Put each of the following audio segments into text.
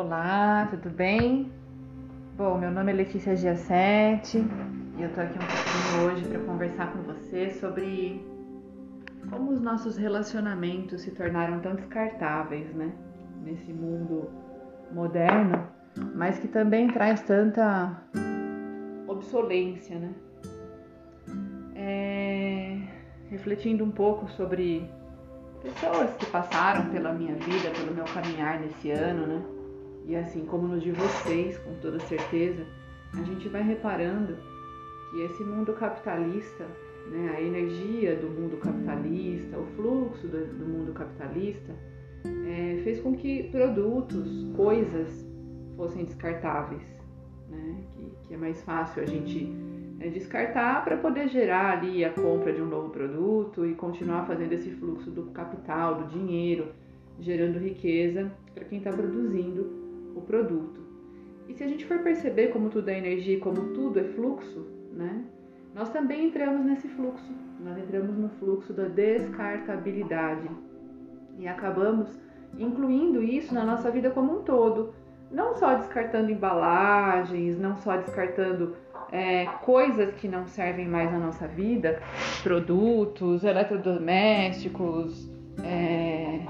Olá, tudo bem? Bom, meu nome é Letícia Giacetti e eu tô aqui um pouquinho hoje para conversar com você sobre como os nossos relacionamentos se tornaram tão descartáveis, né? Nesse mundo moderno, mas que também traz tanta obsolência, né? É... Refletindo um pouco sobre pessoas que passaram pela minha vida, pelo meu caminhar nesse ano, né? E assim como no de vocês, com toda certeza, a gente vai reparando que esse mundo capitalista, né, a energia do mundo capitalista, o fluxo do, do mundo capitalista, é, fez com que produtos, coisas fossem descartáveis, né, que, que é mais fácil a gente é, descartar para poder gerar ali a compra de um novo produto e continuar fazendo esse fluxo do capital, do dinheiro, gerando riqueza para quem está produzindo o produto. E se a gente for perceber como tudo é energia e como tudo é fluxo, né? Nós também entramos nesse fluxo. Nós entramos no fluxo da descartabilidade e acabamos incluindo isso na nossa vida como um todo. Não só descartando embalagens, não só descartando é, coisas que não servem mais na nossa vida, produtos, eletrodomésticos, é,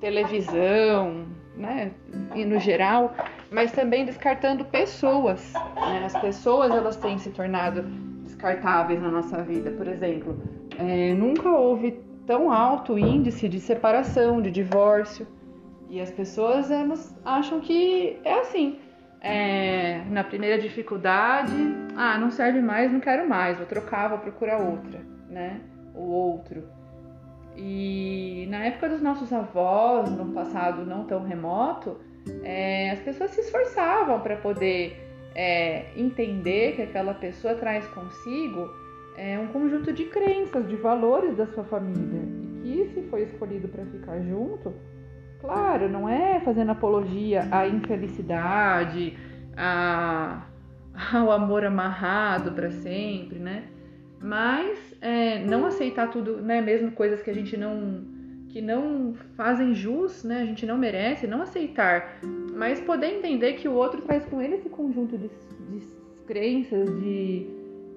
televisão, né, e no geral, mas também descartando pessoas. Né? As pessoas elas têm se tornado descartáveis na nossa vida. Por exemplo, é, nunca houve tão alto índice de separação, de divórcio, e as pessoas elas acham que é assim. É, na primeira dificuldade, ah, não serve mais, não quero mais, vou trocar, vou procurar outra, né? O outro. E época dos nossos avós, no passado não tão remoto, é, as pessoas se esforçavam para poder é, entender que aquela pessoa traz consigo é, um conjunto de crenças, de valores da sua família. E que se foi escolhido para ficar junto, claro, não é fazendo apologia à infelicidade, ao amor amarrado para sempre, né? Mas é, não aceitar tudo, né? Mesmo coisas que a gente não que não fazem jus, né? A gente não merece, não aceitar, mas poder entender que o outro traz com ele esse conjunto de, de crenças, de,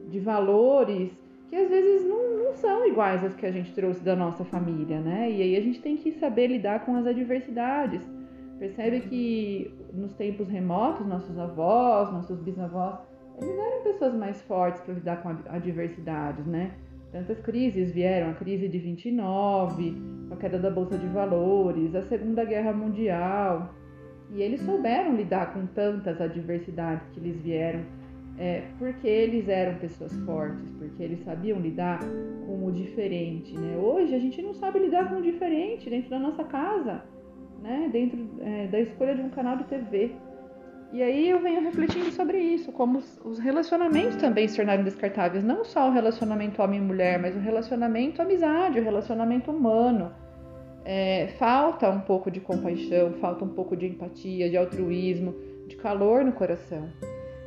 de valores que às vezes não, não são iguais às que a gente trouxe da nossa família, né? E aí a gente tem que saber lidar com as adversidades. Percebe que nos tempos remotos, nossos avós, nossos bisavós, eles eram pessoas mais fortes para lidar com adversidades, né? Tantas crises vieram, a crise de 29, a queda da bolsa de valores, a Segunda Guerra Mundial, e eles souberam lidar com tantas adversidades que lhes vieram, é, porque eles eram pessoas fortes, porque eles sabiam lidar com o diferente, né? Hoje a gente não sabe lidar com o diferente dentro da nossa casa, né? Dentro é, da escolha de um canal de TV. E aí eu venho refletindo sobre isso, como os relacionamentos também se tornaram descartáveis, não só o relacionamento homem-mulher, mas o relacionamento amizade, o relacionamento humano. É, falta um pouco de compaixão, falta um pouco de empatia, de altruísmo, de calor no coração.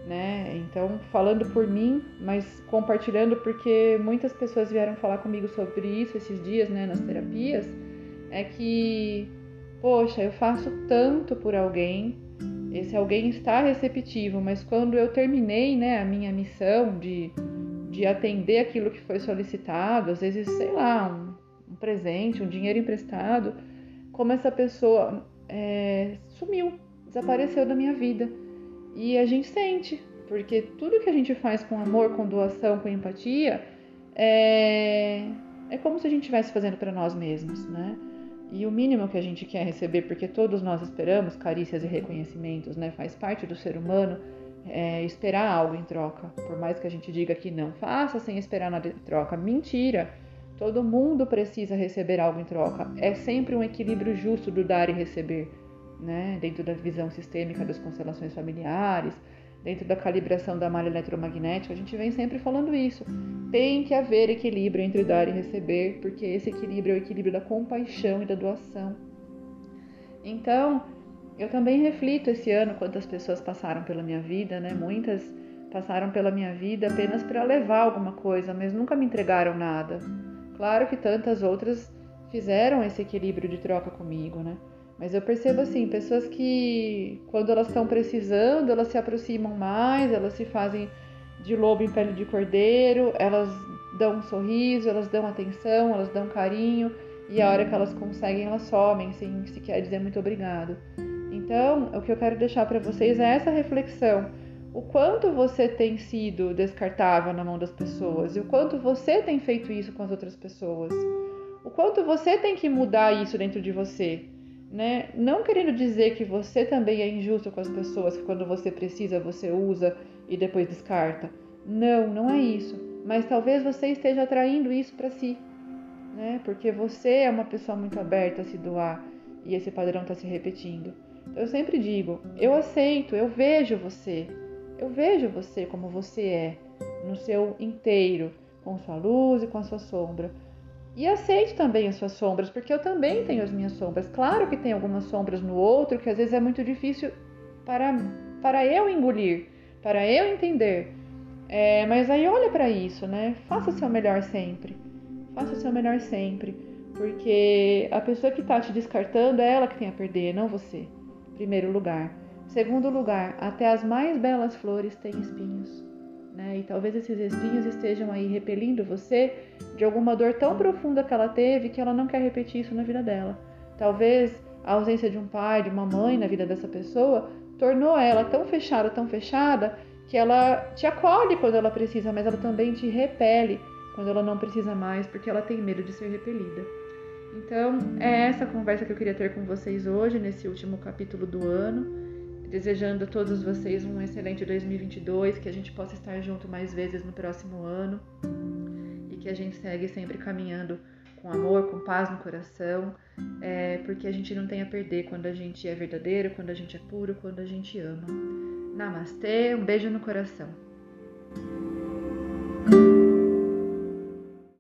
Né? Então, falando por mim, mas compartilhando porque muitas pessoas vieram falar comigo sobre isso esses dias, né, nas terapias, é que, poxa, eu faço tanto por alguém, esse alguém está receptivo, mas quando eu terminei né, a minha missão de, de atender aquilo que foi solicitado, às vezes, sei lá, um, um presente, um dinheiro emprestado, como essa pessoa é, sumiu, desapareceu da minha vida. E a gente sente, porque tudo que a gente faz com amor, com doação, com empatia, é, é como se a gente estivesse fazendo para nós mesmos, né? E o mínimo que a gente quer receber, porque todos nós esperamos carícias e reconhecimentos, né? Faz parte do ser humano é, esperar algo em troca. Por mais que a gente diga que não faça sem esperar nada em troca. Mentira! Todo mundo precisa receber algo em troca. É sempre um equilíbrio justo do dar e receber, né? Dentro da visão sistêmica das constelações familiares, dentro da calibração da malha eletromagnética, a gente vem sempre falando isso. Tem que haver equilíbrio entre dar e receber, porque esse equilíbrio é o equilíbrio da compaixão e da doação. Então, eu também reflito esse ano quantas pessoas passaram pela minha vida, né? Muitas passaram pela minha vida apenas para levar alguma coisa, mas nunca me entregaram nada. Claro que tantas outras fizeram esse equilíbrio de troca comigo, né? Mas eu percebo assim, pessoas que quando elas estão precisando, elas se aproximam mais, elas se fazem de lobo em pele de cordeiro, elas dão um sorriso, elas dão atenção, elas dão carinho, e a hora que elas conseguem, elas somem, sem sequer dizer muito obrigado. Então, o que eu quero deixar para vocês é essa reflexão. O quanto você tem sido descartável na mão das pessoas e o quanto você tem feito isso com as outras pessoas. O quanto você tem que mudar isso dentro de você, né? Não querendo dizer que você também é injusto com as pessoas, que quando você precisa você usa e depois descarta. Não, não é isso. Mas talvez você esteja atraindo isso para si né? Porque você é uma pessoa muito aberta a se doar e esse padrão está se repetindo. Eu sempre digo, eu aceito, eu vejo você, eu vejo você como você é, no seu inteiro, com sua luz e com a sua sombra. E aceito também as suas sombras, porque eu também tenho as minhas sombras. Claro que tem algumas sombras no outro que às vezes é muito difícil para, para eu engolir, para eu entender. É, mas aí olha para isso, né? Faça o seu melhor sempre. Faça o seu melhor sempre, porque a pessoa que está te descartando é ela que tem a perder, não você. Primeiro lugar. Segundo lugar, até as mais belas flores têm espinhos. Né? E talvez esses espinhos estejam aí repelindo você de alguma dor tão profunda que ela teve que ela não quer repetir isso na vida dela. Talvez a ausência de um pai, de uma mãe na vida dessa pessoa tornou ela tão fechada, tão fechada, que ela te acolhe quando ela precisa, mas ela também te repele quando ela não precisa mais, porque ela tem medo de ser repelida. Então, é essa conversa que eu queria ter com vocês hoje, nesse último capítulo do ano. Desejando a todos vocês um excelente 2022, que a gente possa estar junto mais vezes no próximo ano e que a gente segue sempre caminhando com amor, com paz no coração, é, porque a gente não tem a perder quando a gente é verdadeiro, quando a gente é puro, quando a gente ama. Namastê, um beijo no coração.